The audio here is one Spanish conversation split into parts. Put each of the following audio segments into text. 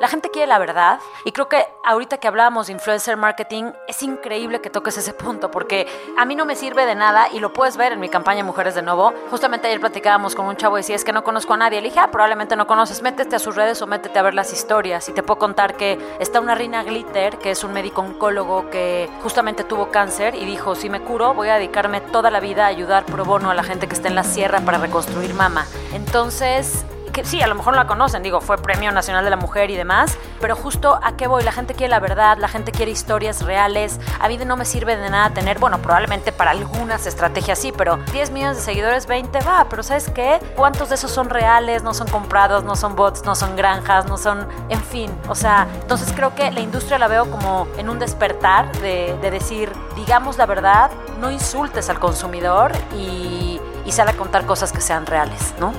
La gente quiere la verdad y creo que ahorita que hablábamos de influencer marketing es increíble que toques ese punto porque a mí no me sirve de nada y lo puedes ver en mi campaña Mujeres de Nuevo. Justamente ayer platicábamos con un chavo y decía es que no conozco a nadie. Le dije, ah, probablemente no conoces, métete a sus redes o métete a ver las historias y te puedo contar que está una Rina Glitter que es un médico oncólogo que justamente tuvo cáncer y dijo, si me curo voy a dedicarme toda la vida a ayudar pro bono a la gente que está en la sierra para reconstruir mama. Entonces que sí, a lo mejor la conocen, digo, fue Premio Nacional de la Mujer y demás, pero justo a qué voy, la gente quiere la verdad, la gente quiere historias reales, a mí no me sirve de nada tener, bueno, probablemente para algunas estrategias sí, pero 10 millones de seguidores, 20 va, pero ¿sabes qué? ¿Cuántos de esos son reales, no son comprados, no son bots, no son granjas, no son, en fin, o sea, entonces creo que la industria la veo como en un despertar de, de decir, digamos la verdad, no insultes al consumidor y, y sale a contar cosas que sean reales, ¿no?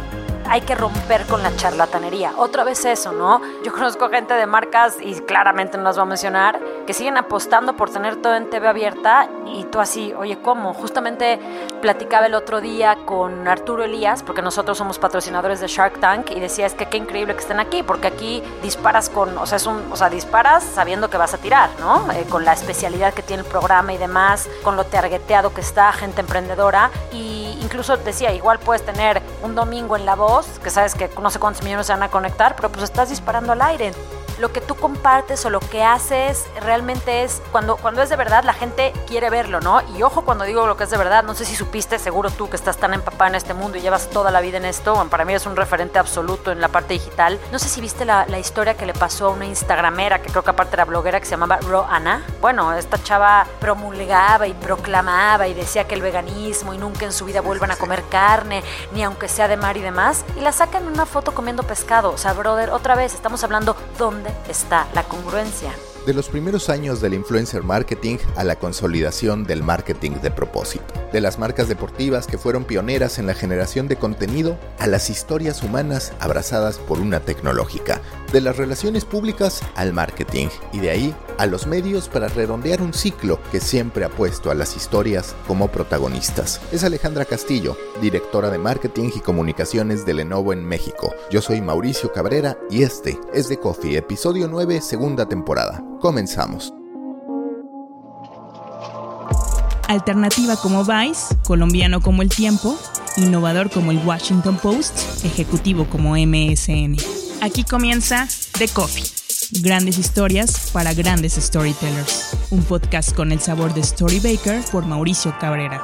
Hay que romper con la charlatanería. Otra vez eso, ¿no? Yo conozco gente de marcas, y claramente no las voy a mencionar, que siguen apostando por tener todo en TV abierta y tú así, oye, ¿cómo? Justamente platicaba el otro día con Arturo Elías, porque nosotros somos patrocinadores de Shark Tank, y decía, es que qué increíble que estén aquí, porque aquí disparas con, o sea, es un, o sea, disparas sabiendo que vas a tirar, ¿no? Eh, con la especialidad que tiene el programa y demás, con lo targeteado que está, gente emprendedora, y incluso decía, igual puedes tener un domingo en la voz, que sabes que no sé cuántos millones se van a conectar, pero pues estás disparando al aire lo que tú compartes o lo que haces realmente es, cuando, cuando es de verdad, la gente quiere verlo, ¿no? Y ojo cuando digo lo que es de verdad, no sé si supiste, seguro tú que estás tan empapada en este mundo y llevas toda la vida en esto, bueno, para mí es un referente absoluto en la parte digital. No sé si viste la, la historia que le pasó a una instagramera, que creo que aparte era bloguera, que se llamaba Roana. Bueno, esta chava promulgaba y proclamaba y decía que el veganismo y nunca en su vida vuelvan a comer carne, ni aunque sea de mar y demás, y la sacan en una foto comiendo pescado. O sea, brother, otra vez, estamos hablando dónde está la congruencia. De los primeros años del influencer marketing a la consolidación del marketing de propósito. De las marcas deportivas que fueron pioneras en la generación de contenido a las historias humanas abrazadas por una tecnológica. De las relaciones públicas al marketing y de ahí a los medios para redondear un ciclo que siempre ha puesto a las historias como protagonistas. Es Alejandra Castillo, directora de marketing y comunicaciones de Lenovo en México. Yo soy Mauricio Cabrera y este es The Coffee, episodio 9, segunda temporada. Comenzamos. Alternativa como Vice, colombiano como El Tiempo, innovador como el Washington Post, ejecutivo como MSN. Aquí comienza The Coffee. Grandes historias para grandes storytellers. Un podcast con el sabor de Storybaker por Mauricio Cabrera.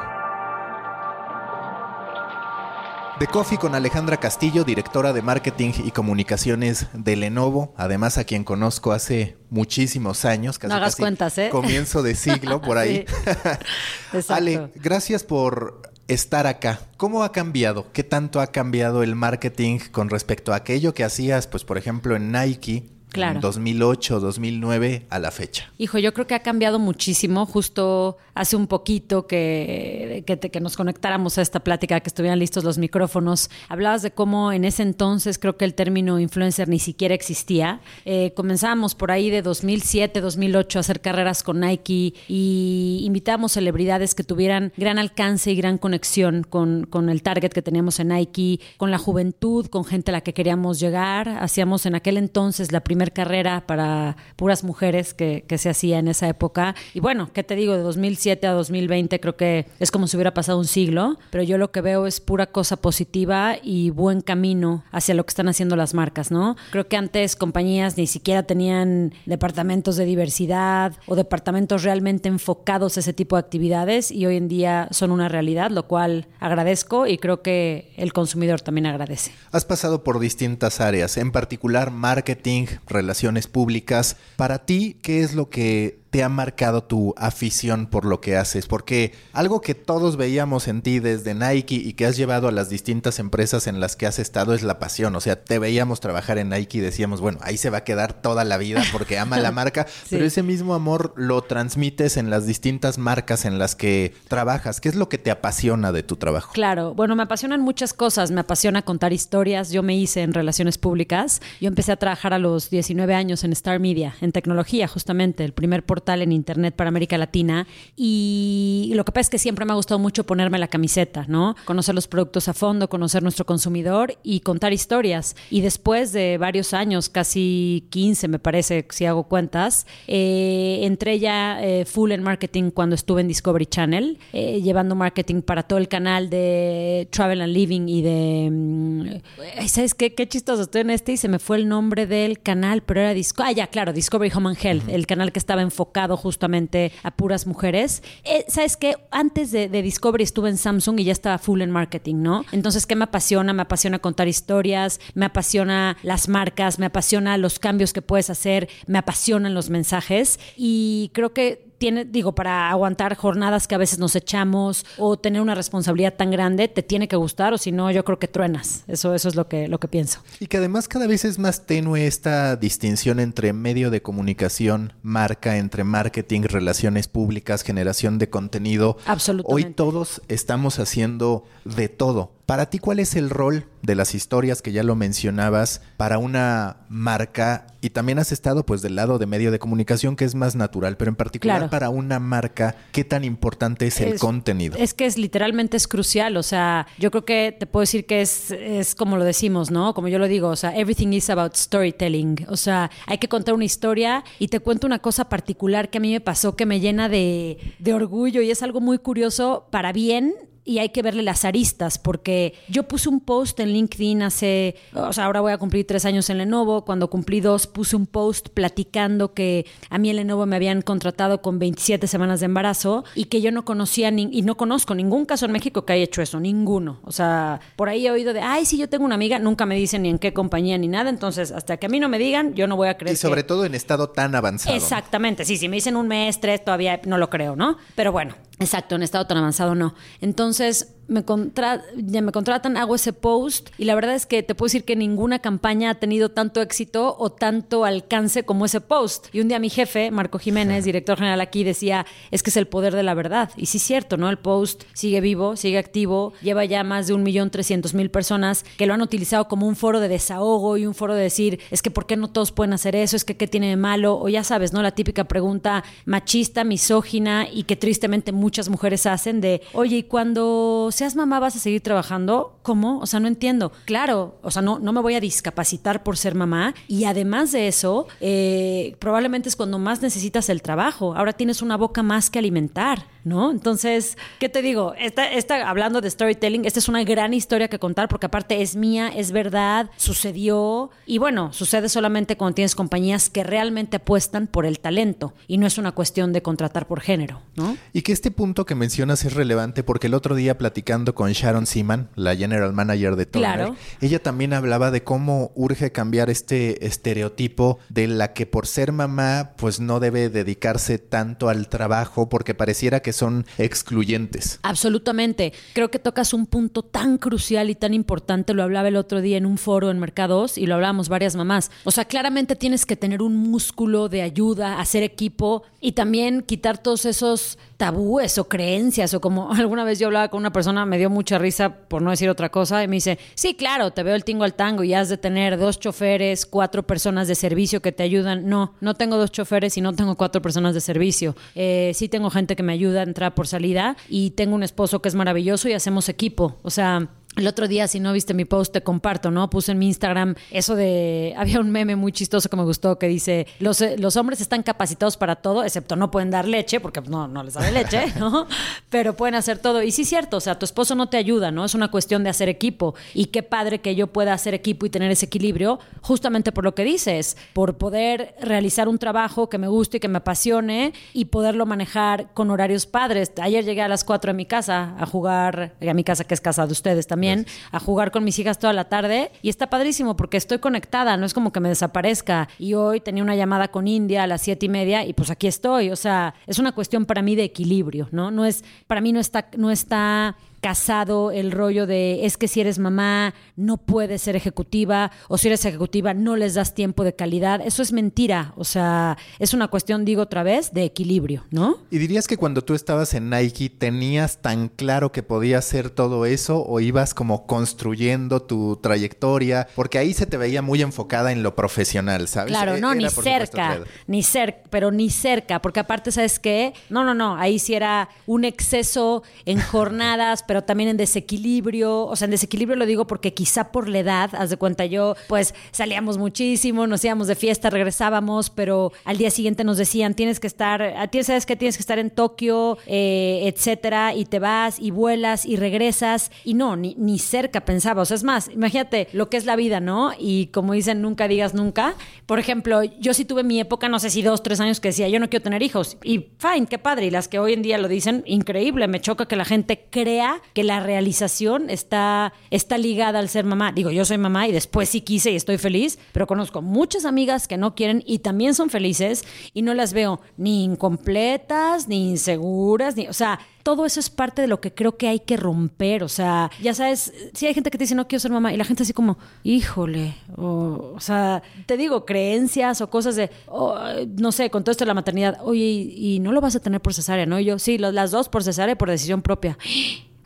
The Coffee con Alejandra Castillo, directora de marketing y comunicaciones de Lenovo, además a quien conozco hace muchísimos años, casi, no hagas cuentas, ¿eh? comienzo de siglo por ahí. Ale, gracias por estar acá. ¿Cómo ha cambiado? ¿Qué tanto ha cambiado el marketing con respecto a aquello que hacías, pues por ejemplo en Nike? Claro. 2008, 2009 a la fecha. Hijo, yo creo que ha cambiado muchísimo. Justo hace un poquito que, que, nos conectáramos a esta plática, que estuvieran listos los micrófonos, hablabas de cómo en ese entonces creo que el término influencer ni siquiera existía. Eh, comenzábamos por ahí de 2007, 2008 a hacer carreras con Nike y invitábamos celebridades que tuvieran gran alcance y gran conexión con, con el target que teníamos en Nike, con la juventud, con gente a la que queríamos llegar. Hacíamos en aquel entonces la primera carrera para puras mujeres que, que se hacía en esa época. Y bueno, ¿qué te digo? De 2007 a 2020 creo que es como si hubiera pasado un siglo, pero yo lo que veo es pura cosa positiva y buen camino hacia lo que están haciendo las marcas, ¿no? Creo que antes compañías ni siquiera tenían departamentos de diversidad o departamentos realmente enfocados a ese tipo de actividades y hoy en día son una realidad, lo cual agradezco y creo que el consumidor también agradece. Has pasado por distintas áreas, en particular marketing, relaciones públicas. Para ti, ¿qué es lo que te ha marcado tu afición por lo que haces? Porque algo que todos veíamos en ti desde Nike y que has llevado a las distintas empresas en las que has estado es la pasión. O sea, te veíamos trabajar en Nike y decíamos, bueno, ahí se va a quedar toda la vida porque ama la marca, pero ese mismo amor lo transmites en las distintas marcas en las que trabajas. ¿Qué es lo que te apasiona de tu trabajo? Claro, bueno, me apasionan muchas cosas. Me apasiona contar historias. Yo me hice en relaciones públicas. Yo empecé a trabajar a los 19 años en Star Media, en tecnología, justamente. El primer portal en internet para América Latina y lo que pasa es que siempre me ha gustado mucho ponerme la camiseta, ¿no? Conocer los productos a fondo, conocer nuestro consumidor y contar historias. Y después de varios años, casi 15 me parece, si hago cuentas, eh, entré ya eh, full en marketing cuando estuve en Discovery Channel, eh, llevando marketing para todo el canal de Travel and Living y de... Mm, ¿Sabes qué? Qué chistoso, estoy en este y se me fue el nombre del canal, pero era Disco... Ah, ya, claro, Discovery Home and Health, el canal que estaba enfocado justamente a puras mujeres. ¿Sabes qué? Antes de, de Discovery estuve en Samsung y ya estaba full en marketing, ¿no? Entonces, ¿qué me apasiona? Me apasiona contar historias, me apasiona las marcas, me apasiona los cambios que puedes hacer, me apasionan los mensajes y creo que tiene, digo, para aguantar jornadas que a veces nos echamos o tener una responsabilidad tan grande, te tiene que gustar o si no, yo creo que truenas. Eso, eso es lo que, lo que pienso. Y que además cada vez es más tenue esta distinción entre medio de comunicación, marca, entre marketing, relaciones públicas, generación de contenido. Absolutamente. Hoy todos estamos haciendo de todo. Para ti, ¿cuál es el rol de las historias que ya lo mencionabas para una marca? Y también has estado pues del lado de medio de comunicación que es más natural, pero en particular para una marca, ¿qué tan importante es, el contenido? Es que es literalmente es crucial, o sea, yo creo que te puedo decir que es, es como lo decimos, ¿no? Como yo lo digo, o sea, everything is about storytelling, o sea, hay que contar una historia y te cuento una cosa particular que a mí me pasó que me llena de, de orgullo y es algo muy curioso para bien y hay que verle las aristas, porque yo puse un post en LinkedIn hace, o sea, ahora voy a cumplir tres años en Lenovo, cuando cumplí dos puse un post platicando que a mí en Lenovo me habían contratado con 27 semanas de embarazo y que yo no conocía ni, y no conozco ningún caso en México que haya hecho eso, ninguno. O sea, por ahí he oído de, ay, sí, yo tengo una amiga, nunca me dicen ni en qué compañía ni nada, entonces hasta que a mí no me digan, yo no voy a creer. Y sobre todo en estado tan avanzado. Exactamente, sí, si me dicen un mes, tres, todavía no lo creo, ¿no? Pero bueno, exacto, en estado tan avanzado no. Entonces, entonces me, contra ya me contratan, hago ese post y la verdad es que te puedo decir que ninguna campaña ha tenido tanto éxito o tanto alcance como ese post. Y un día mi jefe, Marco Jiménez, director general aquí, decía, es que es el poder de la verdad. Y sí es cierto, ¿no? El post sigue vivo, sigue activo, lleva ya más de un millón trescientos mil personas que lo han utilizado como un foro de desahogo y un foro de decir, es que ¿por qué no todos pueden hacer eso? Es que ¿qué tiene de malo? O ya sabes, ¿no? La típica pregunta machista, misógina y que tristemente muchas mujeres hacen de, oye, ¿y cuando seas mamá vas a seguir trabajando? ¿Cómo? O sea, no entiendo. Claro, o sea, no, no me voy a discapacitar por ser mamá. Y además de eso, eh, probablemente es cuando más necesitas el trabajo. Ahora tienes una boca más que alimentar, ¿no? Entonces, ¿qué te digo? Esta, esta, hablando de storytelling, esta es una gran historia que contar porque aparte es mía, es verdad, sucedió. Y bueno, sucede solamente cuando tienes compañías que realmente apuestan por el talento y no es una cuestión de contratar por género, ¿no? Y que este punto que mencionas es relevante porque el otro día platicamos con Sharon Seaman, la general manager de Turner, ella también hablaba de cómo urge cambiar este estereotipo de la que por ser mamá pues no debe dedicarse tanto al trabajo porque pareciera que son excluyentes. Absolutamente. Creo que tocas un punto tan crucial y tan importante, lo hablaba el otro día en un foro en Mercados y lo hablábamos varias mamás. O sea, claramente tienes que tener un músculo de ayuda, hacer equipo y también quitar todos esos tabúes o creencias o como alguna vez yo hablaba con una persona, me dio mucha risa por no decir otra cosa y me dice, sí, claro, te veo el tingo al tango y has de tener dos choferes, cuatro personas de servicio que te ayudan. No, no tengo dos choferes y no tengo cuatro personas de servicio. Eh, sí tengo gente que me ayuda a entrar por salida y tengo un esposo que es maravilloso y hacemos equipo. O sea, el otro día, si no viste mi post, te comparto, ¿no? Puse en mi Instagram eso de. Había un meme muy chistoso que me gustó que dice: Los, eh, los hombres están capacitados para todo, excepto no pueden dar leche, porque pues, no, no les da leche, ¿no? Pero pueden hacer todo. Y sí, cierto, o sea, tu esposo no te ayuda, ¿no? Es una cuestión de hacer equipo. Y qué padre que yo pueda hacer equipo y tener ese equilibrio, justamente por lo que dices, por poder realizar un trabajo que me guste y que me apasione y poderlo manejar con horarios padres. Ayer llegué a las 4 a mi casa a jugar, a mi casa que es casa de ustedes también a jugar con mis hijas toda la tarde y está padrísimo porque estoy conectada, no es como que me desaparezca. Y hoy tenía una llamada con India a las siete y media y pues aquí estoy. O sea, es una cuestión para mí de equilibrio, ¿no? No es, para mí no está, no está fracasado el rollo de es que si eres mamá no puedes ser ejecutiva o si eres ejecutiva no les das tiempo de calidad. Eso es mentira. O sea, es una cuestión, digo otra vez, de equilibrio, ¿no? ¿Y dirías que cuando tú estabas en Nike tenías tan claro que podías hacer todo eso o ibas como construyendo tu trayectoria? Porque ahí se te veía muy enfocada en lo profesional, ¿sabes? Claro, E- no, era, ni cerca, supuesto, ni cerca, pero ni cerca, porque aparte, ¿sabes qué? No, no, no, ahí sí era un exceso en jornadas, pero también en desequilibrio, o sea, en desequilibrio lo digo porque quizá por la edad, haz de cuenta yo, pues salíamos muchísimo, nos íbamos de fiesta, regresábamos, pero al día siguiente nos decían, tienes que estar, a ti sabes que tienes que estar en Tokio, eh, etcétera, y te vas y vuelas y regresas, y no, ni, ni cerca pensaba, o sea, es más, imagínate lo que es la vida, ¿no? Y como dicen, nunca digas nunca. Por ejemplo, yo sí tuve mi época, no sé si dos, tres años que decía, yo no quiero tener hijos. Y fine, qué padre. Y las que hoy en día lo dicen, increíble. Me choca que la gente crea que la realización está, está ligada al ser mamá. Digo, yo soy mamá y después sí quise y estoy feliz, pero conozco muchas amigas que no quieren y también son felices y no las veo ni incompletas, ni inseguras, ni, o sea, todo eso es parte de lo que creo que hay que romper. O sea, ya sabes, si hay gente que te dice no quiero ser mamá y la gente así como, híjole, o, o sea, te digo, creencias o cosas de, oh, no sé, con todo esto de la maternidad, oye, y, no lo vas a tener por cesárea, ¿no? Y yo, sí, las dos por cesárea y por decisión propia.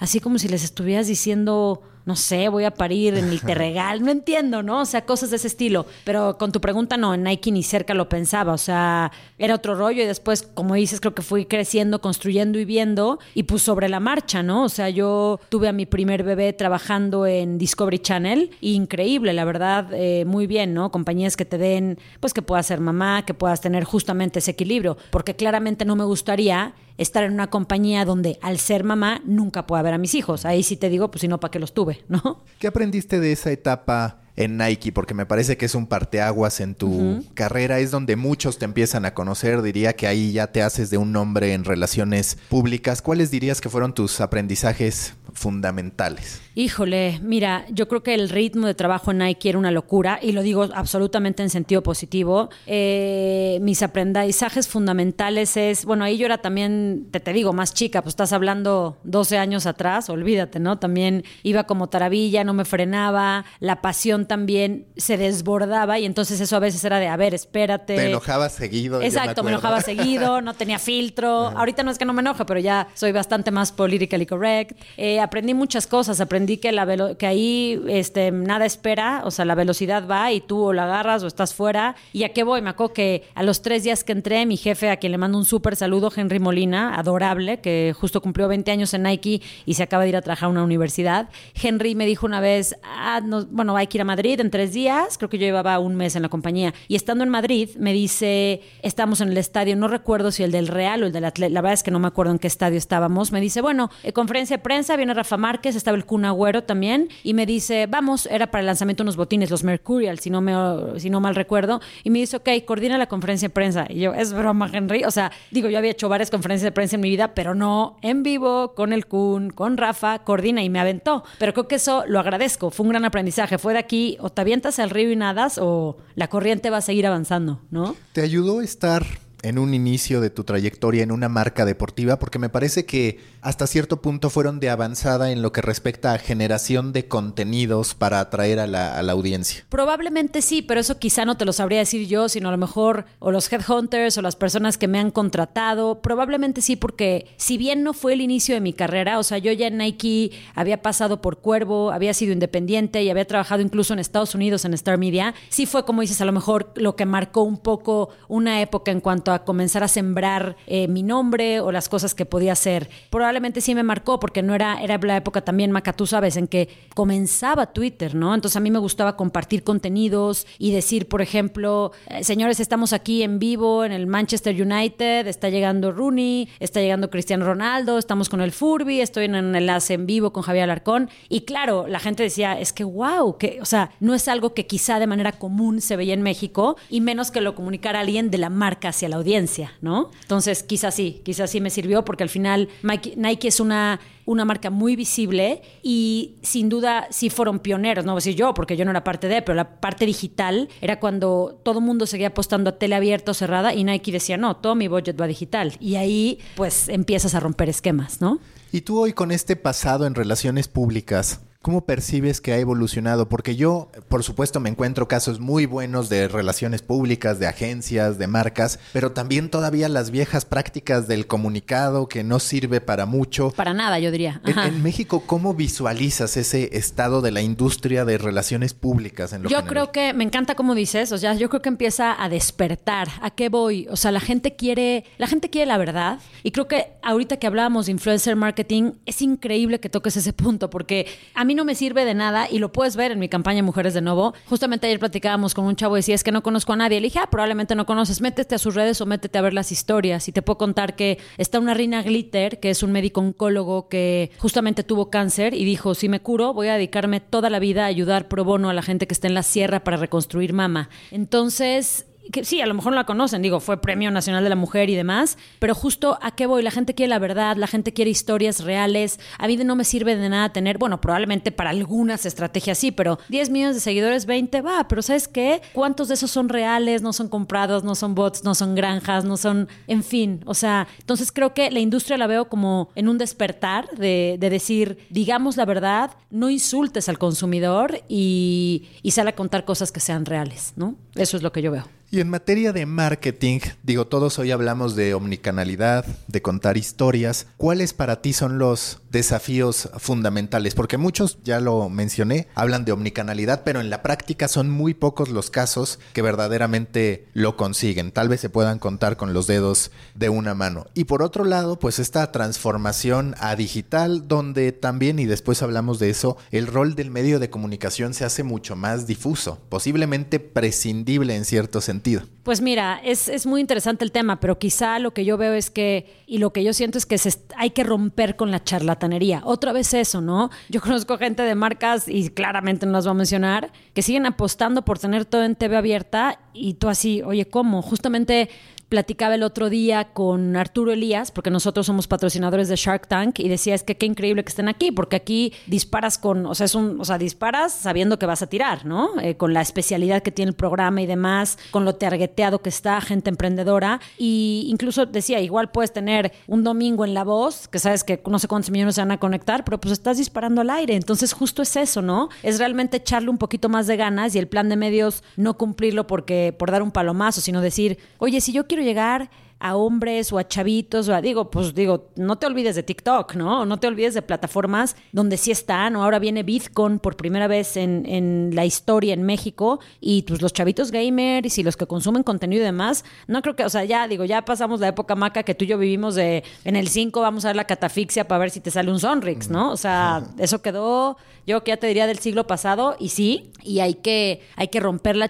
Así como si les estuvieras diciendo, no sé, voy a parir en el Terregal, no entiendo, ¿no? O sea, cosas de ese estilo. Pero con tu pregunta, no, en Nike ni cerca lo pensaba, o sea, era otro rollo y después, como dices, creo que fui creciendo, construyendo y viendo y pues sobre la marcha, ¿no? O sea, yo tuve a mi primer bebé trabajando en Discovery Channel, y increíble, la verdad, eh, muy bien, ¿no? Compañías que te den, pues que puedas ser mamá, que puedas tener justamente ese equilibrio, porque claramente no me gustaría estar en una compañía donde al ser mamá nunca pueda ver a mis hijos. Ahí sí te digo, pues si no, ¿para qué los tuve? ¿No? ¿Qué aprendiste de esa etapa en Nike? Porque me parece que es un parteaguas en tu carrera, es donde muchos te empiezan a conocer, diría que ahí ya te haces de un nombre en relaciones públicas. ¿Cuáles dirías que fueron tus aprendizajes fundamentales? Híjole, mira, yo creo que el ritmo de trabajo en Nike era una locura y lo digo absolutamente en sentido positivo. Eh, mis aprendizajes fundamentales es, bueno, ahí yo era también, te, te digo, más chica, pues estás hablando 12 años atrás, olvídate, ¿no? También iba como taravilla, no me frenaba, la pasión también se desbordaba y entonces eso a veces era de, a ver, espérate. Te enojabas seguido. Exacto, me, enojaba seguido, no tenía filtro. Ahorita no es que no me enoje, pero ya soy bastante más politically correct. Eh, aprendí muchas cosas, aprendí que, la velo- que ahí este, nada espera, o sea, la velocidad va y tú o la agarras o estás fuera. ¿Y a qué voy? Me acuerdo que a los tres días que entré, mi jefe, a quien le mando un súper saludo, Henry Molina, adorable, que justo cumplió 20 años en Nike y se acaba de ir a trabajar a una universidad. Henry me dijo una vez, ah, no, bueno, hay que ir a Madrid en tres días, creo que yo llevaba un mes en la compañía. Y estando en Madrid, me dice, estamos en el estadio, no recuerdo si el del Real o el del Atlético, la verdad es que no me acuerdo en qué estadio estábamos. Me dice, bueno, eh, conferencia de prensa, viene Rafa Márquez, estaba el Kun Agüero también, y me dice, vamos, era para el lanzamiento de unos botines, los Mercurial, si no, me, si no mal recuerdo. Y me dice, ok, coordina la conferencia de prensa. Y yo, es broma, Henry. O sea, digo, yo había hecho varias conferencias de prensa en mi vida, pero no en vivo, con el Kun, con Rafa, coordina y me aventó. Pero creo que eso lo agradezco, fue un gran aprendizaje. Fue de aquí, o te avientas al río y nadas, o la corriente va a seguir avanzando, ¿no? ¿Te ayudó estar en un inicio de tu trayectoria en una marca deportiva? Porque me parece que hasta cierto punto fueron de avanzada en lo que respecta a generación de contenidos para atraer a la, audiencia. Probablemente sí, pero eso quizá no te lo sabría decir yo, sino a lo mejor o los headhunters o las personas que me han contratado. Probablemente sí, porque si bien no fue el inicio de mi carrera, o sea, yo ya en Nike había pasado por Cuervo, había sido independiente y había trabajado incluso en Estados Unidos en Star Media, sí fue como dices, a lo mejor lo que marcó un poco una época en cuanto a comenzar a sembrar eh, mi nombre o las cosas que podía hacer. Probablemente sí me marcó porque no era, era la época también, Maca, tú sabes, en que comenzaba Twitter, ¿no? Entonces a mí me gustaba compartir contenidos y decir, por ejemplo, eh, señores, estamos aquí en vivo en el Manchester United, está llegando Rooney, está llegando Cristiano Ronaldo, estamos con el Furby, estoy en un enlace en vivo con Javier Alarcón. Y claro, la gente decía, es que wow, que, o sea, no es algo que quizá de manera común se veía en México y menos que lo comunicara alguien de la marca hacia la audiencia, ¿no? Entonces, quizás sí, quizás sí me sirvió porque al final Nike es una una marca muy visible y sin duda sí fueron pioneros, no voy a decir yo, porque yo no era parte de, pero la parte digital era cuando todo el mundo seguía apostando a tele abierta o cerrada y Nike decía, no, todo mi budget va digital. Y ahí pues empiezas a romper esquemas, ¿no? Y tú hoy con este pasado en relaciones públicas, ¿Cómo percibes que ha evolucionado? Porque yo, por supuesto, me encuentro casos muy buenos de relaciones públicas, de agencias, de marcas, pero también todavía las viejas prácticas del comunicado que no sirve para mucho. Para nada, yo diría. En, México, ¿cómo visualizas ese estado de la industria de relaciones públicas en lo Yo creo que me encanta como dices, o sea, yo creo que empieza a despertar. ¿A qué voy? O sea, la gente quiere, la gente quiere la verdad y creo que ahorita que hablábamos de influencer marketing es increíble que toques ese punto porque a mí no me sirve de nada y lo puedes ver en mi campaña Mujeres de Nuevo. Justamente ayer platicábamos con un chavo y decía, es que no conozco a nadie. Le dije, ah, probablemente no conoces, métete a sus redes o métete a ver las historias. Y te puedo contar que está una Rina Glitter, que es un médico oncólogo que justamente tuvo cáncer y dijo, si me curo, voy a dedicarme toda la vida a ayudar pro bono a la gente que está en la sierra para reconstruir mama. Entonces, que sí, a lo mejor no la conocen, digo, fue Premio Nacional de la Mujer y demás, pero justo a qué voy, la gente quiere la verdad, la gente quiere historias reales, a mí no me sirve de nada tener, bueno, probablemente para algunas estrategias sí, pero 10 millones de seguidores, 20, va, pero ¿sabes qué? ¿Cuántos de esos son reales, no son comprados, no son bots, no son granjas, no son, en fin, o sea, entonces creo que la industria la veo como en un despertar de, decir, digamos la verdad, no insultes al consumidor y, y sale a contar cosas que sean reales, ¿no? Eso es lo que yo veo. Y en materia de marketing, digo, todos hoy hablamos de omnicanalidad, de contar historias. ¿Cuáles para ti son los desafíos fundamentales? Porque muchos, ya lo mencioné, hablan de omnicanalidad, pero en la práctica son muy pocos los casos que verdaderamente lo consiguen. Tal vez se puedan contar con los dedos de una mano. Y por otro lado, pues esta transformación a digital, donde también, y después hablamos de eso, el rol del medio de comunicación se hace mucho más difuso, posiblemente prescindible en cierto sentido pues mira, es, muy interesante el tema, pero quizá lo que yo veo es que, y lo que yo siento es que hay que romper con la charlatanería. Otra vez eso, ¿no? Yo conozco gente de marcas, y claramente no las voy a mencionar, que siguen apostando por tener todo en TV abierta y tú así, oye, ¿cómo? Justamente platicaba el otro día con Arturo Elías, porque nosotros somos patrocinadores de Shark Tank, y decía, es que qué increíble que estén aquí, porque aquí disparas con, o sea, es un, o sea, disparas sabiendo que vas a tirar, ¿no? Eh, con la especialidad que tiene el programa y demás, con lo targeteado que está, gente emprendedora, y incluso decía, igual puedes tener un domingo en La Voz, que sabes que no sé cuántos millones se van a conectar, pero pues estás disparando al aire, entonces justo es eso, ¿no? Es realmente echarle un poquito más de ganas y el plan de medios no cumplirlo porque por dar un palomazo, sino decir, oye, si yo quiero llegar a hombres o a chavitos, o a, digo, pues digo, no te olvides de TikTok, ¿no? No te olvides de plataformas donde sí están, o ahora viene Bitcoin por primera vez en, en la historia en México, y pues los chavitos gamers y los que consumen contenido y demás, no creo que, o sea, ya digo, ya pasamos la época maca que tú y yo vivimos de, en el 5 vamos a ver la catafixia para ver si te sale un Sonrix, ¿no? O sea, eso quedó, yo que ya te diría del siglo pasado, y sí, y hay que, hay que romper la,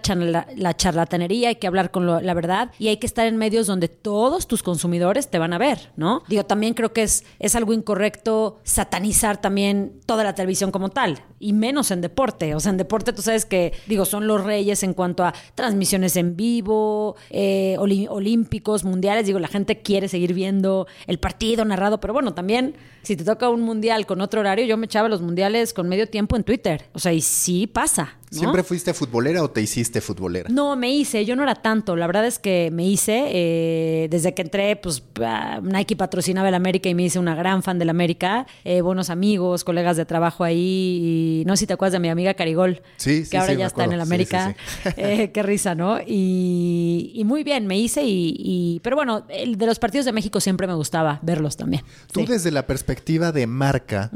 la, charlatanería, hay que hablar con la verdad, y hay que estar en medios donde todo todos tus consumidores te van a ver, ¿no? Digo, también creo que es, es algo incorrecto satanizar también toda la televisión como tal, y menos en deporte. O sea, en deporte tú sabes que, digo, son los reyes en cuanto a transmisiones en vivo, eh, olímpicos, mundiales. Digo, la gente quiere seguir viendo el partido narrado, pero bueno, también si te toca un mundial con otro horario, yo me echaba los mundiales con medio tiempo en Twitter. O sea, y sí pasa. ¿Siempre fuiste futbolera o te hiciste futbolera? No, me hice, yo no era tanto. La verdad es que me hice, eh, desde que entré, pues Nike patrocinaba el América y me hice una gran fan del América. Eh, buenos amigos, colegas de trabajo ahí. Y no sé si te acuerdas de mi amiga Carigol, sí, que ahora ya está en el América. Eh, qué risa, ¿no? Y, muy bien, me hice. Y, pero bueno, el de los partidos de México siempre me gustaba verlos también. Tú desde la perspectiva de marca,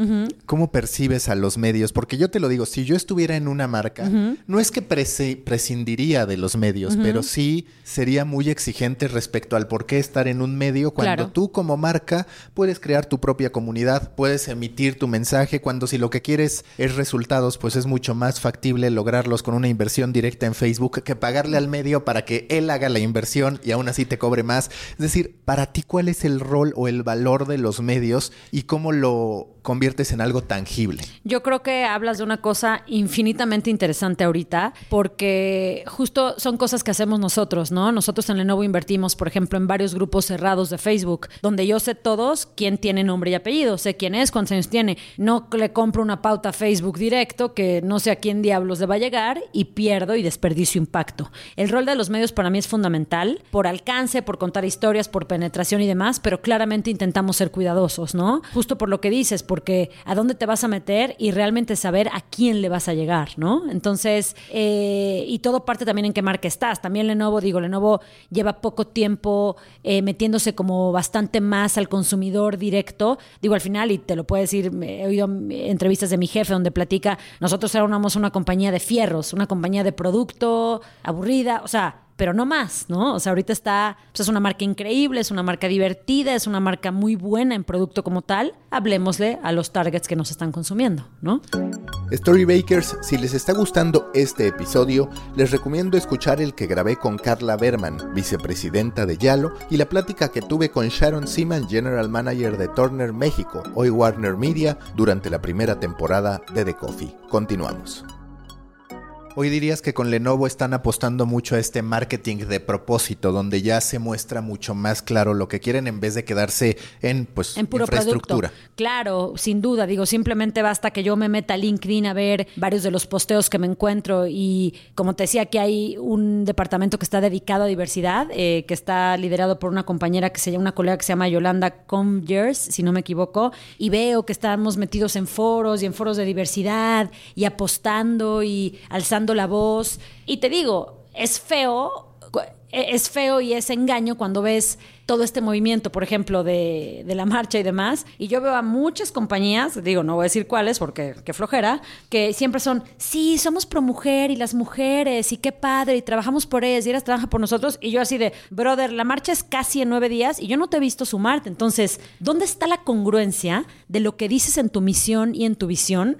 ¿cómo percibes a los medios? Porque yo te lo digo, si yo estuviera en una marca, no es que prescindiría de los medios, pero sí sería muy exigente respecto al por qué estar en un medio cuando tú como marca puedes crear tu propia comunidad, puedes emitir tu mensaje, cuando si lo que quieres es resultados, pues es mucho más factible lograrlos con una inversión directa en Facebook que pagarle al medio para que él haga la inversión y aún así te cobre más. Es decir, para ti, ¿cuál es el rol o el valor de los medios y cómo lo conviertes en algo tangible. Yo creo que hablas de una cosa infinitamente interesante ahorita, porque justo son cosas que hacemos nosotros, ¿no? Nosotros en Lenovo invertimos, por ejemplo, en varios grupos cerrados de Facebook, donde yo sé todos quién tiene nombre y apellido, sé quién es, cuántos años tiene. No le compro una pauta a Facebook directo que no sé a quién diablos le va a llegar y pierdo y desperdicio impacto. El rol de los medios para mí es fundamental, por alcance, por contar historias, por penetración y demás, pero claramente intentamos ser cuidadosos, ¿no? Justo por lo que dices, porque a dónde te vas a meter y realmente saber a quién le vas a llegar, ¿no? Entonces, eh, y todo parte también en qué marca estás. También Lenovo, digo, Lenovo lleva poco tiempo eh, metiéndose como bastante más al consumidor directo. Digo, al final, y te lo puedo decir, he oído entrevistas de mi jefe donde platica, nosotros éramos una compañía de fierros, una compañía de producto aburrida, o sea, pero no más, ¿no? O sea, ahorita está, pues es una marca increíble, es una marca divertida, es una marca muy buena en producto como tal. Hablemosle a los targets que nos están consumiendo, ¿no? Storybakers, si les está gustando este episodio, les recomiendo escuchar el que grabé con Carla Berman, vicepresidenta de Yalo, y la plática que tuve con Sharon Seaman, general manager de Turner México, hoy Warner Media, durante la primera temporada de The Coffee. Continuamos. Hoy dirías que con Lenovo están apostando mucho a este marketing de propósito, donde ya se muestra mucho más claro lo que quieren en vez de quedarse en pues en puro infraestructura. Claro, sin duda, digo, simplemente basta que yo me meta a LinkedIn a ver varios de los posteos que me encuentro y como te decía que hay un departamento que está dedicado a diversidad, eh, que está liderado por una compañera que se llama una colega que se llama Yolanda Comgers, si no me equivoco, y veo que estamos metidos en foros y en foros de diversidad y apostando y alzando la voz. Y te digo, es feo, es feo y es engaño cuando ves todo este movimiento, por ejemplo, de, de, la marcha y demás. Y yo veo a muchas compañías, digo, no voy a decir cuáles porque qué flojera, que siempre son, sí, somos pro mujer y las mujeres y qué padre y trabajamos por ellas y ellas trabajan por nosotros. Y yo así de, brother, la marcha es casi en nueve días y yo no te he visto sumarte. Entonces, ¿dónde está la congruencia de lo que dices en tu misión y en tu visión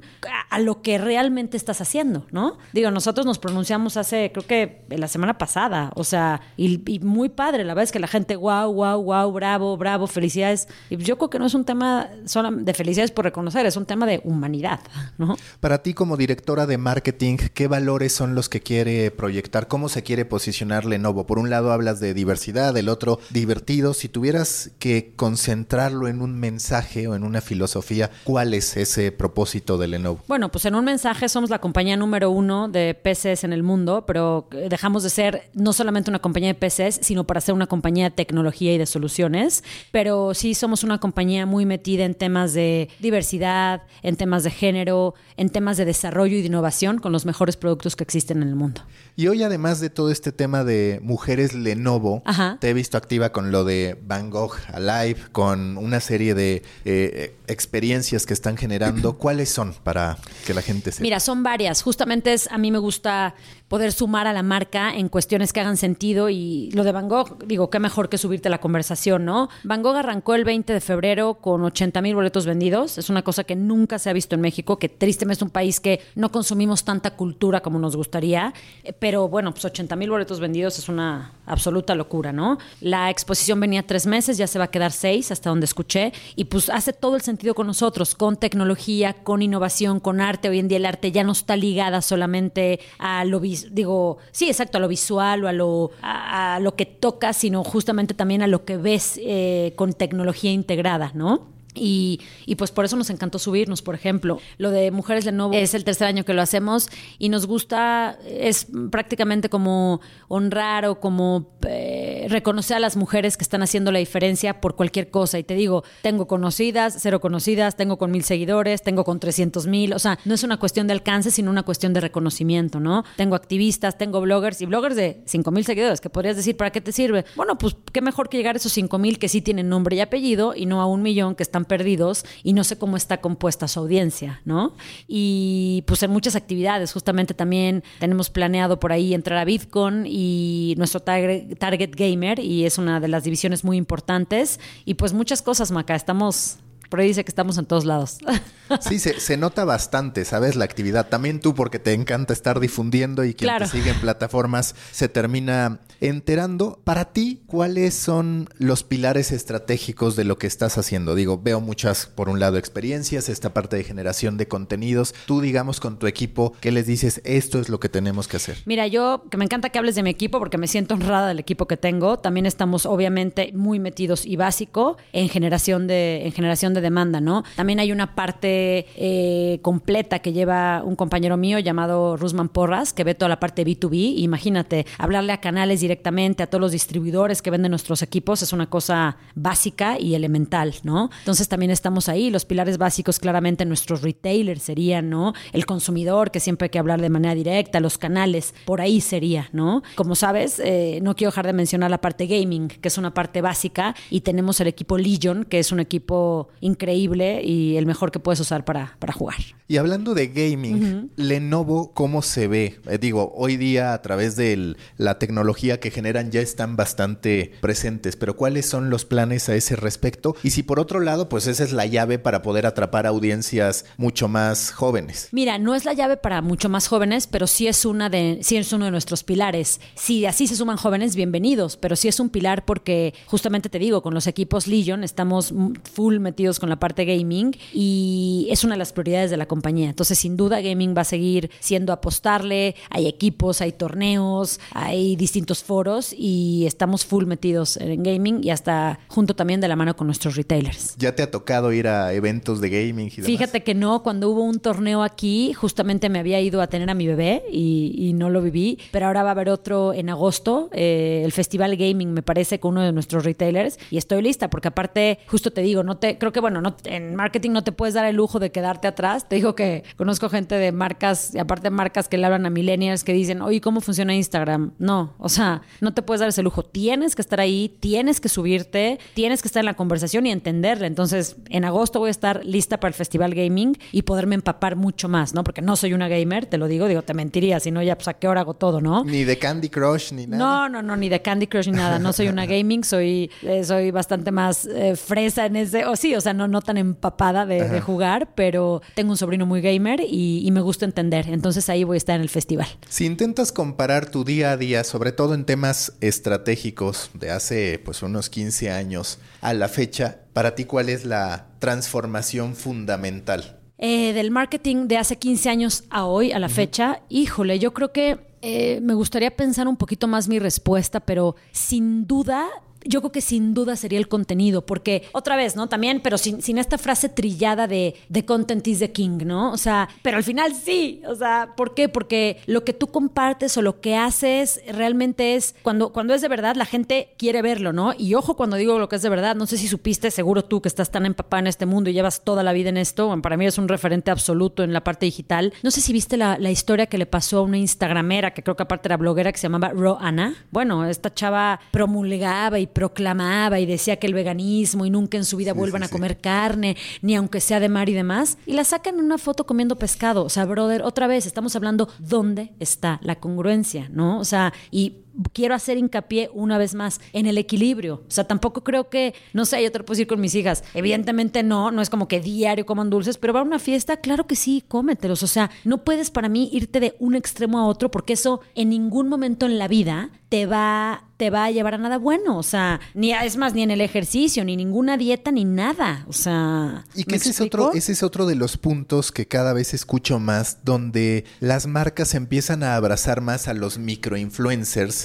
a, lo que realmente estás haciendo, no? Digo, nosotros nos pronunciamos hace, creo que la semana pasada, o sea, y, y muy padre, la verdad es que la gente, wow, wow, wow, bravo, bravo, felicidades. Y yo creo que no es un tema solo de felicidades por reconocer, es un tema de humanidad, ¿no? Para ti como directora de marketing, ¿qué valores son los que quiere proyectar? ¿Cómo se quiere posicionar Lenovo? Por un lado hablas de diversidad, del otro divertido. Si tuvieras que concentrarlo en un mensaje o en una filosofía, ¿cuál es ese propósito de Lenovo? Bueno, pues en un mensaje somos la compañía número uno de PCs en el mundo, pero dejamos de ser no solamente una compañía de PCs, sino para ser una compañía de tecnología y de soluciones, pero sí somos una compañía muy metida en temas de diversidad, en temas de género, en temas de desarrollo y de innovación con los mejores productos que existen en el mundo. Y hoy además de todo este tema de mujeres Lenovo, Ajá. te he visto activa con lo de Van Gogh Alive, con una serie de eh, experiencias que están generando. ¿Cuáles son para que la gente sepa? Mira, son varias. Justamente es, a mí me gusta poder sumar a la marca en cuestiones que hagan sentido y lo de Van Gogh, digo, qué mejor que subirte la conversación, ¿no? Van Gogh arrancó el 20 de febrero con 80 mil boletos vendidos. Es una cosa que nunca se ha visto en México, que tristemente es un país que no consumimos tanta cultura como nos gustaría. Pero bueno, pues 80 mil boletos vendidos es una absoluta locura, ¿no? La exposición venía tres meses, ya se va a quedar seis, hasta donde escuché. Y pues hace todo el sentido con nosotros, con tecnología, con innovación, con arte. Hoy en día el arte ya no está ligada solamente a lo digo, sí, exacto, a lo visual o a lo, a, lo que tocas, sino justamente también a lo que ves eh, con tecnología integrada, ¿no? Y, y, pues por eso nos encantó subirnos, por ejemplo. Lo de Mujeres Lenovo es el tercer año que lo hacemos y nos gusta, es prácticamente como honrar o como eh, reconocer a las mujeres que están haciendo la diferencia por cualquier cosa. Y te digo, tengo conocidas, cero conocidas, tengo con mil seguidores, tengo con 300 mil. O sea, no es una cuestión de alcance, sino una cuestión de reconocimiento, ¿no? Tengo activistas, tengo bloggers y bloggers de 5 mil seguidores, que podrías decir, ¿para qué te sirve? Bueno, pues qué mejor que llegar a esos 5 mil que sí tienen nombre y apellido y no a un millón que están perdidos y no sé cómo está compuesta su audiencia, ¿no? Y pues en muchas actividades, justamente también tenemos planeado por ahí entrar a Bitcoin y nuestro target gamer y es una de las divisiones muy importantes y pues muchas cosas, Maca, estamos por ahí dice que estamos en todos lados. Sí, se, nota bastante, ¿sabes? La actividad. También tú, porque te encanta estar difundiendo y quien te sigue en plataformas se termina enterando. Para ti, ¿cuáles son los pilares estratégicos de lo que estás haciendo? Digo, veo muchas, por un lado, experiencias, esta parte de generación de contenidos. Tú, digamos, con tu equipo, ¿qué les dices? Esto es lo que tenemos que hacer. Mira, yo que me encanta que hables de mi equipo porque me siento honrada del equipo que tengo. También estamos, obviamente, muy metidos y básico en generación de, en generación de demanda, ¿no? También hay una parte eh, completa que lleva un compañero mío llamado Rusman Porras, que ve toda la parte B2B. Imagínate, hablarle a canales directamente, a todos los distribuidores que venden nuestros equipos, es una cosa básica y elemental, ¿no? Entonces también estamos ahí. Los pilares básicos, claramente, nuestros retailers serían, ¿no? El consumidor, que siempre hay que hablar de manera directa, los canales, por ahí sería, ¿no? Como sabes, eh, no quiero dejar de mencionar la parte gaming, que es una parte básica, y tenemos el equipo Legion, que es un equipo increíble y el mejor que puedes usar para, para jugar. Y hablando de gaming, Lenovo, ¿cómo se ve? Eh, digo, hoy día a través de la tecnología que generan ya están bastante presentes, pero ¿cuáles son los planes a ese respecto? Y si por otro lado, pues esa es la llave para poder atrapar audiencias mucho más jóvenes. Mira, no es la llave para mucho más jóvenes, pero sí es, una de, sí es uno de nuestros pilares. Si así se suman jóvenes, bienvenidos, pero sí es un pilar porque justamente te digo, con los equipos Legion estamos full metidos con la parte gaming y es una de las prioridades de la compañía. Entonces, sin duda, gaming va a seguir siendo apostarle. Hay equipos, hay torneos, hay distintos foros y estamos full metidos en gaming y hasta junto también de la mano con nuestros retailers. ¿Ya te ha tocado ir a eventos de gaming? Y Fíjate que no, cuando hubo un torneo aquí, justamente me había ido a tener a mi bebé y, no lo viví, pero ahora va a haber otro en agosto, eh, el Festival Gaming, me parece, con uno de nuestros retailers y estoy lista porque aparte, justo te digo, no te, creo que bueno, no, en marketing no te puedes dar el lujo de quedarte atrás. Te digo que conozco gente de marcas, y aparte marcas que le hablan a millennials que dicen, oye, ¿cómo funciona Instagram? No, o sea, no te puedes dar ese lujo. Tienes que estar ahí, tienes que subirte, tienes que estar en la conversación y entenderla. Entonces, en agosto voy a estar lista para el Festival Gaming y poderme empapar mucho más, ¿no? Porque no soy una gamer, te lo digo, digo, te mentiría, si no, ya pues a qué hora hago todo, ¿no? Ni de Candy Crush, ni nada. No, no, no, ni de Candy Crush, ni nada. No soy una gaming, soy, eh, soy bastante más eh, fresa en ese, o sí, o sea, no, no tan empapada de, de jugar, pero tengo un sobrino muy gamer y, me gusta entender. Entonces ahí voy a estar en el festival. Si intentas comparar tu día a día, sobre todo en temas estratégicos de hace pues unos 15 años a la fecha, para ti cuál es la transformación fundamental? Eh, del marketing de hace 15 años a hoy, a la fecha, híjole, yo creo que eh, me gustaría pensar un poquito más mi respuesta, pero sin duda yo creo que sin duda sería el contenido, porque otra vez, ¿no? También, pero sin, sin esta frase trillada de the content is the king, ¿no? O sea, pero al final sí, o sea, ¿por qué? Porque lo que tú compartes o lo que haces realmente es, cuando, cuando es de verdad, la gente quiere verlo, ¿no? Y ojo cuando digo lo que es de verdad, no sé si supiste, seguro tú que estás tan empapada en este mundo y llevas toda la vida en esto, para mí es un referente absoluto en la parte digital. No sé si viste la, la historia que le pasó a una instagramera, que creo que aparte era bloguera, que se llamaba Ro Anna. Bueno, esta chava promulgaba y proclamaba y decía que el veganismo y nunca en su vida vuelvan a comer carne, ni aunque sea de mar y demás, y la sacan en una foto comiendo pescado. O sea, brother, otra vez estamos hablando dónde está la congruencia, ¿no? O sea, y quiero hacer hincapié una vez más en el equilibrio. O sea, tampoco creo que, no sé, yo te lo puedo decir con mis hijas. Evidentemente no, no es como que diario coman dulces, pero va a una fiesta, claro que sí, cómetelos. O sea, no puedes para mí irte de un extremo a otro porque eso en ningún momento en la vida te va te va a llevar a nada bueno, o sea, ni es más ni en el ejercicio, ni ninguna dieta, ni nada, o sea. Y que ese es otro, ese es otro de los puntos que cada vez escucho más, donde las marcas empiezan a abrazar más a los microinfluencers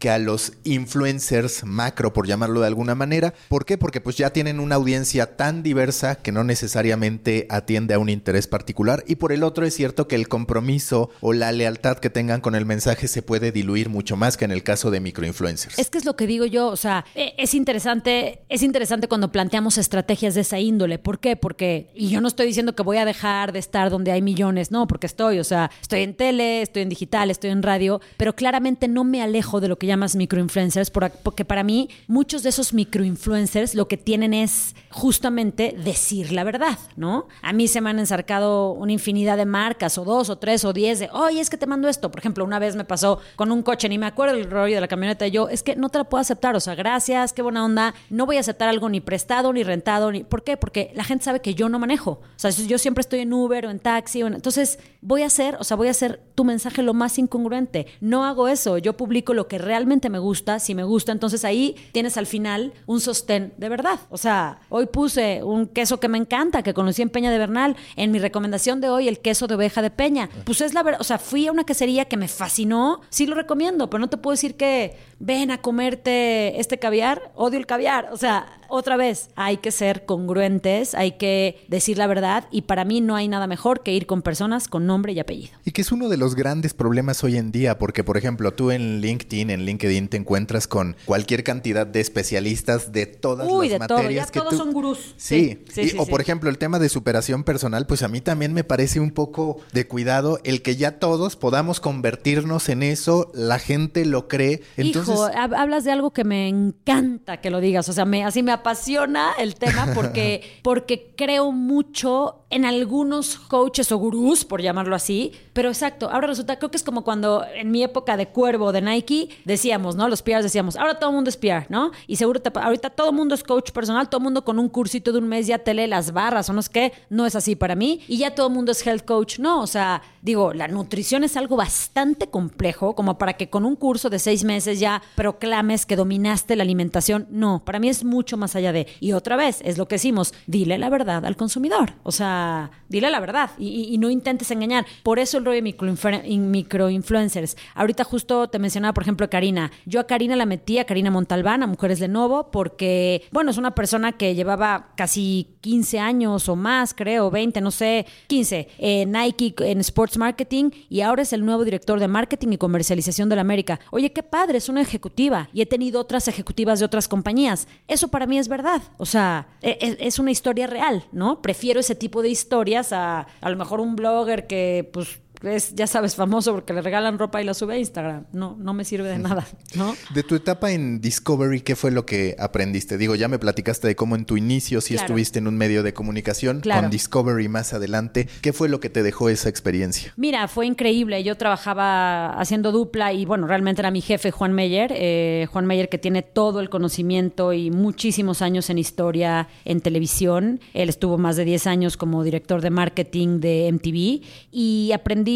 que a los influencers macro, por llamarlo de alguna manera. ¿Por qué? Porque pues ya tienen una audiencia tan diversa que no necesariamente atiende a un interés particular. Y por el otro es cierto que el compromiso o la lealtad que tengan con el mensaje se puede diluir mucho más que en el caso de microinfluencers. Es que es lo que digo yo, o sea, e, es interesante, es interesante cuando planteamos estrategias de esa índole. ¿Por qué? Porque, y yo no estoy diciendo que voy a dejar de estar donde hay millones, no, porque estoy, o sea, estoy en tele, estoy en digital, estoy en radio, pero claramente no me alejo de lo que llamas microinfluencers, porque para mí muchos de esos microinfluencers lo que tienen es justamente decir la verdad, ¿no? A mí se me han ensarcado una infinidad de marcas, o dos, o tres, o diez, de, oye, es que te mando esto. Por ejemplo, una vez me pasó con un coche, ni me acuerdo el rollo de la camioneta, y yo, es que no te la puedo aceptar, o sea, gracias, qué buena onda, no voy a aceptar algo ni prestado, ni rentado, ni... ¿Por qué? Porque la gente sabe que yo no manejo. O sea, yo siempre estoy en Uber o en taxi, entonces voy a hacer, o sea, voy a hacer tu mensaje lo más incongruente. No hago eso, yo publico lo que realmente me gusta, si me gusta, entonces ahí tienes al final un sostén de verdad. O sea, hoy puse un queso que me encanta, que conocí en Peña de Bernal, en mi recomendación de hoy, el queso de oveja de Peña. Pues es la verdad, o sea, fui a una quesería que me fascinó, sí lo recomiendo, pero no te puedo decir que ven a comerte este caviar, odio el caviar. O sea, otra vez, hay que ser congruentes, hay que decir la verdad y para mí no hay nada mejor que ir con personas con nombre y apellido. Y que es uno de los grandes problemas hoy en día, porque por ejemplo, tú en LinkedIn, en LinkedIn te encuentras con cualquier cantidad de especialistas de todas Uy, las de materias todo. Ya todos son gurús. Sí, sí, o por ejemplo, el tema de superación personal, pues a mí también me parece un poco de cuidado el que ya todos podamos convertirnos en eso, la gente lo cree. Entonces... Hijo, hablas de algo que me encanta que lo digas, o sea, me, así me apasiona el tema porque, porque creo mucho en algunos coaches o gurús, por llamarlo así, pero exacto, ahora resulta, creo que es como cuando en mi época de cuervo de Nike decíamos, ¿no? Los PRs decíamos, ahora todo el mundo es PR, ¿no? Y seguro ahorita todo el mundo es coach personal, todo el mundo con un cursito de un mes ya te lee las barras o no sé qué, no es así para mí, y ya todo el mundo es health coach, no, o sea, digo, la nutrición es algo bastante complejo como para que con un curso de seis meses ya proclames que dominaste la alimentación, no, para mí es mucho más allá de, y otra vez, es lo que decimos, dile la verdad al consumidor, o sea, dile la verdad y, no intentes engañar, por eso el rollo de microinfluencers, ahorita justo te mencionaba, por ejemplo, Karina, yo a Karina la metí, a Karina Montalbán, a Mujeres de Nuevo, porque, bueno, es una persona que llevaba casi 15 años o más, creo, 20, no sé, 15, en Nike, en Sports Marketing, y ahora es el nuevo director de marketing y comercialización de la América. Oye, qué padre, es una ejecutiva, y he tenido otras ejecutivas de otras compañías. Eso para mí es verdad, o sea, e, e, es, una historia real, ¿no? Prefiero ese tipo de historias a a lo mejor un blogger que, pues, es, ya sabes, famoso porque le regalan ropa y la sube a Instagram. No, no me sirve de nada, ¿no? De tu etapa en Discovery, ¿qué fue lo que aprendiste? Digo, ya me platicaste de cómo en tu inicio sí estuviste en un medio de comunicación, con Discovery más adelante. ¿Qué fue lo que te dejó esa experiencia? Mira, fue increíble. Yo trabajaba haciendo dupla y bueno, realmente era mi jefe Juan Meyer. Eh, Juan Meyer que tiene todo el conocimiento y muchísimos años en historia en televisión. Él estuvo más de 10 años como director de marketing de MTV y aprendí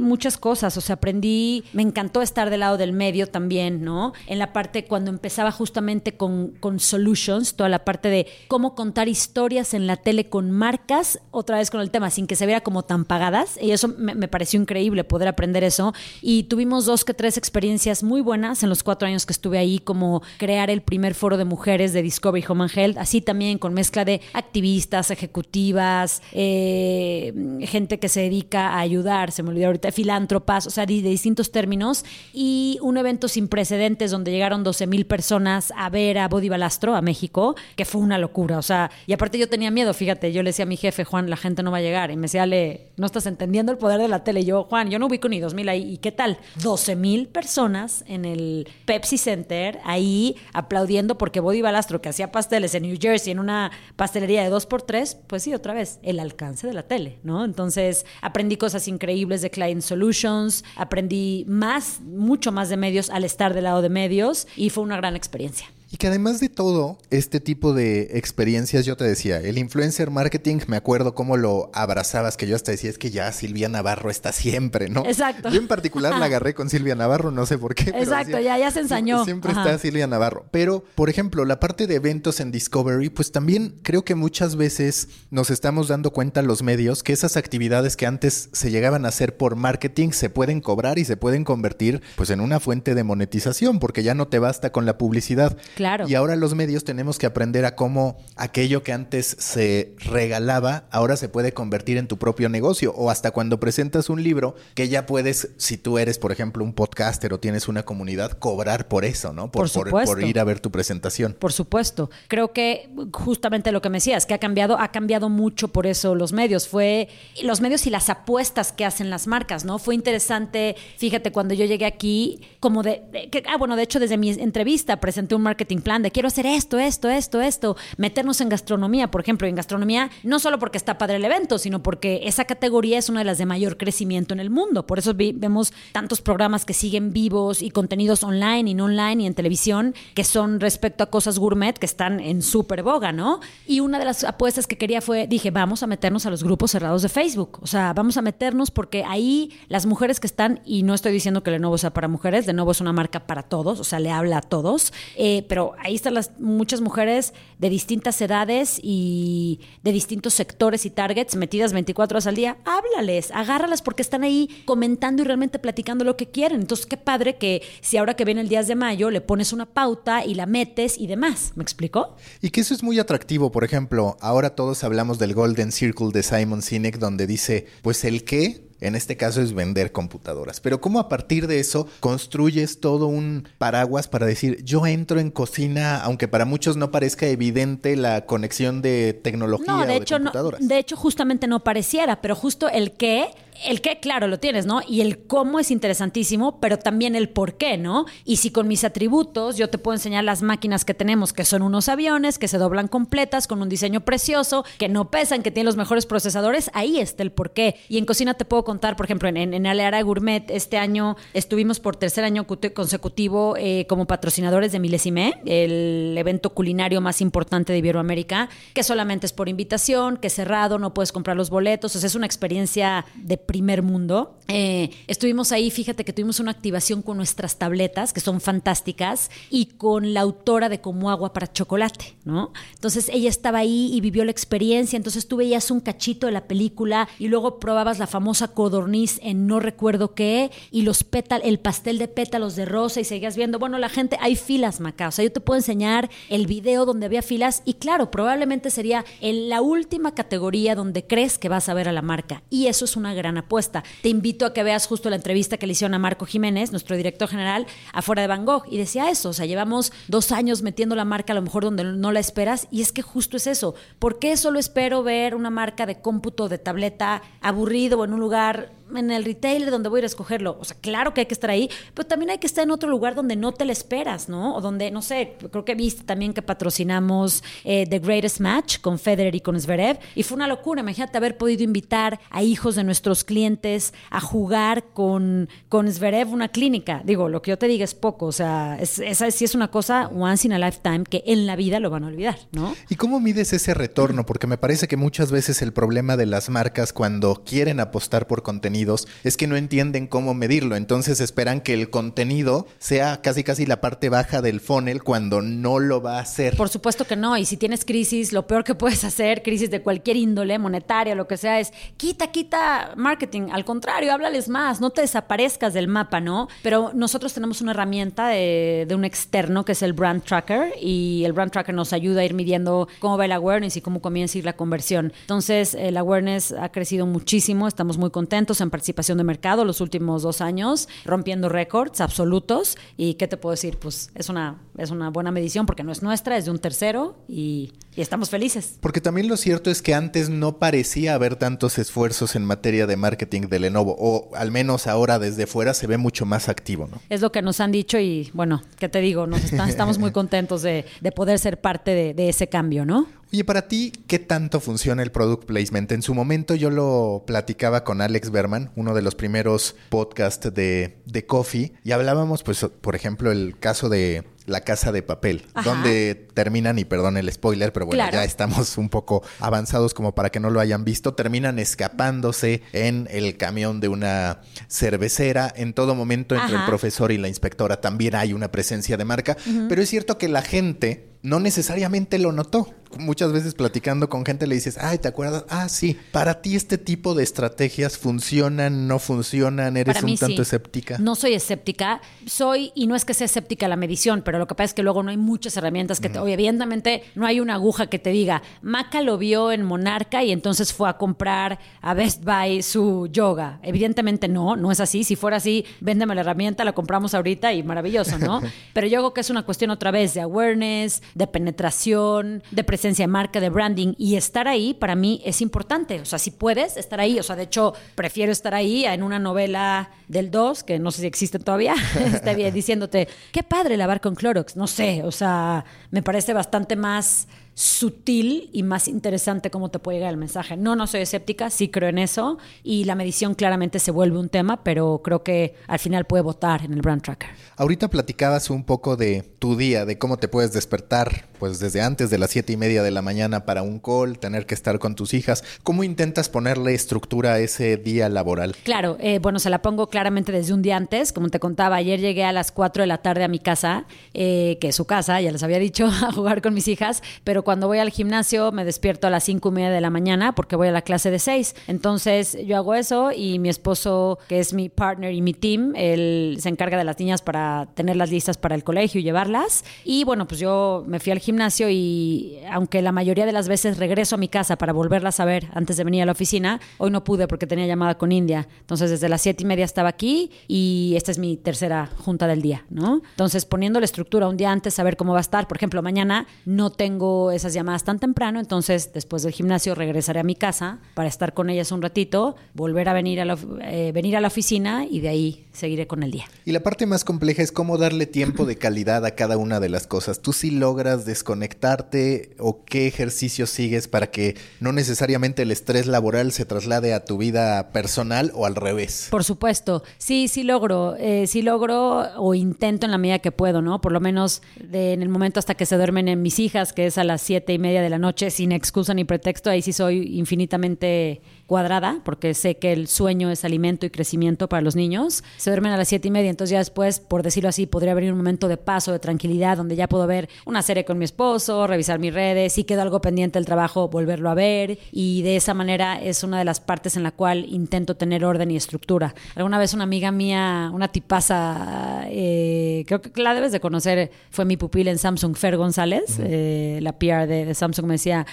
muchas cosas, o sea, aprendí, me encantó estar del lado del medio también, ¿no? En la parte cuando empezaba justamente con, con solutions, toda la parte de cómo contar historias en la tele con marcas, otra vez con el tema, sin que se viera como tan pagadas, y eso me, pareció increíble poder aprender eso, y tuvimos dos que tres experiencias muy buenas en los cuatro años que estuve ahí, como crear el primer foro de mujeres de Discovery Home and Health, así también con mezcla de activistas, ejecutivas, eh, gente que se dedica a ayudar se me olvidó ahorita, filántropas, o sea, de, distintos términos, y un evento sin precedentes donde llegaron 12 mil personas a ver a Body Balastro, a México, que fue una locura, o sea, y aparte yo tenía miedo, fíjate, yo le decía a mi jefe, Juan, la gente no va a llegar, y me decía, le, no estás entendiendo el poder de la tele, y yo, Juan, yo no ubico ni 2 mil ahí, ¿y qué tal? 12 mil personas en el Pepsi Center, ahí aplaudiendo porque Body Balastro, que hacía pasteles en New Jersey, en una pastelería de 2x3, pues sí, otra vez, el alcance de la tele, ¿no? Entonces, aprendí cosas increíbles increíbles de Client Solutions, aprendí más, mucho más de medios al estar del lado de medios y fue una gran experiencia. Y que además de todo, este tipo de experiencias, yo te decía, el influencer marketing, me acuerdo cómo lo abrazabas, que yo hasta decía, es que ya Silvia Navarro está siempre, ¿no? Exacto. Yo en particular la agarré con Silvia Navarro, no sé por qué. Exacto, ya, ya se ensañó. Siempre está Silvia Navarro. Pero, por ejemplo, la parte de eventos en Discovery, pues también creo que muchas veces nos estamos dando cuenta los medios que esas actividades que antes se llegaban a hacer por marketing se pueden cobrar y se pueden convertir pues en una fuente de monetización, porque ya no te basta con la publicidad. Claro. Y ahora los medios tenemos que aprender a cómo aquello que antes se regalaba, ahora se puede convertir en tu propio negocio. O hasta cuando presentas un libro, que ya puedes, si tú eres, por ejemplo, un podcaster o tienes una comunidad, cobrar por eso, ¿no? Por, por, ir a ver tu presentación. Por supuesto. Creo que justamente lo que me decías, que ha cambiado, ha cambiado mucho por eso los medios. Fue los medios y las apuestas que hacen las marcas, ¿no? Fue interesante, fíjate, cuando yo llegué aquí, como de, que, ah, bueno, de hecho, desde mi entrevista presenté un marketing plan de quiero hacer esto, esto, esto, esto, meternos en gastronomía, por ejemplo, en gastronomía, no solo porque está padre el evento, sino porque esa categoría es una de las de mayor crecimiento en el mundo. Por eso vemos tantos programas que siguen vivos y contenidos online y no online y en televisión que son respecto a cosas gourmet que están en súper boga, ¿no? Y una de las apuestas que quería fue, dije, vamos a meternos a los grupos cerrados de Facebook. O sea, vamos a meternos porque ahí las mujeres que están, y no estoy diciendo que Lenovo sea para mujeres, Lenovo es una marca para todos, o sea, le habla a todos, eh, pero ahí están las muchas mujeres de distintas edades y de distintos sectores y targets metidas 24 horas al día. Háblales, agárralas porque están ahí comentando y realmente platicando lo que quieren. Entonces, qué padre que si ahora que viene el 10 de mayo le pones una pauta y la metes y demás. ¿Me explicó? Y que eso es muy atractivo. Por ejemplo, ahora todos hablamos del Golden Circle de Simon Sinek, donde dice, pues el qué en este caso es vender computadoras. Pero ¿cómo a partir de eso construyes todo un paraguas para decir, yo entro en cocina, aunque para muchos no parezca evidente la conexión de tecnología no, de o hecho, de computadoras? No, de hecho, justamente no pareciera, pero justo el qué el qué, claro, lo tienes, ¿no? Y el cómo es interesantísimo, pero también el por qué, ¿no? Y si con mis atributos yo te puedo enseñar las máquinas que tenemos, que son unos aviones, que se doblan completas, con un diseño precioso, que no pesan, que tienen los mejores procesadores, ahí está el por qué. Y en cocina te puedo contar, por ejemplo, en, en, Aleara Gourmet, este año estuvimos por tercer año consecutivo eh, como patrocinadores de Milesime, el evento culinario más importante de Iberoamérica, que solamente es por invitación, que es cerrado, no puedes comprar los boletos, o sea, es una experiencia de primer mundo. Eh, estuvimos ahí, fíjate que tuvimos una activación con nuestras tabletas, que son fantásticas, y con la autora de Como Agua para Chocolate, ¿no? Entonces ella estaba ahí y vivió la experiencia, entonces tú veías un cachito de la película y luego probabas la famosa codorniz en no recuerdo qué, y los pétalos, el pastel de pétalos de rosa, y seguías viendo, bueno, la gente, hay filas, Maca, o sea, yo te puedo enseñar el video donde había filas, y claro, probablemente sería en la última categoría donde crees que vas a ver a la marca, y eso es una gran apuesta. Te invito a que veas justo la entrevista que le hicieron a Marco Jiménez, nuestro director general, afuera de Van Gogh, y decía eso, o sea, llevamos dos años metiendo la marca a lo mejor donde no la esperas, y es que justo es eso. ¿Por qué solo espero ver una marca de cómputo de tableta aburrido o en un lugar en el retailer donde voy a ir a escogerlo. O sea, claro que hay que estar ahí, pero también hay que estar en otro lugar donde no te la esperas, ¿no? O donde, no sé, creo que viste también que patrocinamos eh, The Greatest Match con Federer y con Zverev, y fue una locura. Imagínate haber podido invitar a hijos de nuestros clientes a jugar con, con Zverev una clínica. Digo, lo que yo te diga es poco, o sea, esa sí es una cosa once in a lifetime que en la vida lo van a olvidar, ¿no? ¿Y cómo mides ese retorno? Porque me parece que muchas veces el problema de las marcas cuando quieren apostar por contenido es que no entienden cómo medirlo. Entonces esperan que el contenido sea casi casi la parte baja del funnel cuando no lo va a hacer. Por supuesto que no. Y si tienes crisis, lo peor que puedes hacer, crisis de cualquier índole, monetaria, lo que sea, es quita, quita marketing. Al contrario, háblales más, no te desaparezcas del mapa, ¿no? Pero nosotros tenemos una herramienta de, un externo que es el Brand Tracker y el Brand Tracker nos ayuda a ir midiendo cómo va el awareness y cómo comienza a ir la conversión. Entonces, el awareness ha crecido muchísimo, estamos muy contentos en participación de mercado los últimos dos años, rompiendo récords absolutos. ¿Y qué te puedo decir? Pues es una, es una buena medición porque no es nuestra, es de un tercero y, y estamos felices. Porque también lo cierto es que antes no parecía haber tantos esfuerzos en materia de marketing de Lenovo, o al menos ahora desde fuera se ve mucho más activo, ¿no? Es lo que nos han dicho y bueno, ¿qué te digo? Nos estamos muy contentos de, de poder ser parte de, de ese cambio, ¿no? Oye, para ti, ¿qué tanto funciona el product placement? En su momento yo lo platicaba con Alex Berman, uno de los primeros podcasts de, de Coffee, y hablábamos, pues, por ejemplo, el caso de la Casa de Papel, donde terminan, y perdón el spoiler, pero bueno, ya estamos un poco avanzados como para que no lo hayan visto, terminan escapándose en el camión de una cervecera. En todo momento, entre el profesor y la inspectora también hay una presencia de marca, pero es cierto que la gente no necesariamente lo notó. Muchas veces platicando con gente le dices, ay, ¿te acuerdas? Ah, sí, para ti este tipo de estrategias funcionan, no funcionan, eres un tanto escéptica. No soy escéptica, soy, y no es que sea escéptica la medición, pero lo que pasa es que luego no hay muchas herramientas que, te, evidentemente, no hay una aguja que te diga, Maca lo vio en Monarca y entonces fue a comprar a Best Buy su yoga. Evidentemente no, no es así. Si fuera así, véndeme la herramienta, la compramos ahorita y maravilloso, ¿no? pero yo creo que es una cuestión otra vez de awareness, de penetración, de presencia de marca, de branding y estar ahí para mí es importante. O sea, si puedes estar ahí, o sea, de hecho, prefiero estar ahí en una novela del 2, que no sé si existe todavía, está bien diciéndote, qué padre lavar con Clorox. No sé, o sea, me parece bastante más sutil y más interesante cómo te puede llegar el mensaje. No, no soy escéptica, sí creo en eso y la medición claramente se vuelve un tema, pero creo que al final puede votar en el brand tracker. Ahorita platicabas un poco de tu día, de cómo te puedes despertar, pues desde antes de las siete y media de la mañana para un call, tener que estar con tus hijas. ¿Cómo intentas ponerle estructura a ese día laboral? Claro, eh, bueno, se la pongo claramente desde un día antes. Como te contaba, ayer llegué a las 4 de la tarde a mi casa, eh, que es su casa, ya les había dicho, a jugar con mis hijas, pero cuando voy al gimnasio me despierto a las cinco y media de la mañana porque voy a la clase de seis. Entonces yo hago eso y mi esposo, que es mi partner y mi team, él se encarga de las niñas para tenerlas listas para el colegio y llevarlas. Y bueno, pues yo me fui al gimnasio y aunque la mayoría de las veces regreso a mi casa para volverlas a ver antes de venir a la oficina, hoy no pude porque tenía llamada con India. Entonces desde las siete y media estaba aquí y esta es mi tercera junta del día, ¿no? Entonces poniendo la estructura un día antes, saber cómo va a estar. Por ejemplo, mañana no tengo esas llamadas tan temprano, entonces después del gimnasio regresaré a mi casa para estar con ellas un ratito, volver a venir a la, eh, venir a la oficina y de ahí seguiré con el día. Y la parte más compleja es cómo darle tiempo de calidad a cada una de las cosas. ¿Tú sí logras desconectarte o qué ejercicios sigues para que no necesariamente el estrés laboral se traslade a tu vida personal o al revés? Por supuesto, sí, sí logro, eh, sí logro o intento en la medida que puedo, ¿no? Por lo menos en el momento hasta que se duermen en mis hijas, que es a las siete y media de la noche, sin excusa ni pretexto, ahí sí soy infinitamente cuadrada, porque sé que el sueño es alimento y crecimiento para los niños. Se duermen a las siete y media, entonces ya después, por decirlo así, podría venir un momento de paso, de tranquilidad, donde ya puedo ver una serie con mi esposo, revisar mis redes, si quedó algo pendiente del trabajo, volverlo a ver. Y de esa manera es una de las partes en la cual intento tener orden y estructura. Alguna vez una amiga mía, una tipaza, eh, creo que la debes de conocer, fue mi pupila en Samsung, Fer González, eh, la PR de, de Samsung, me decía,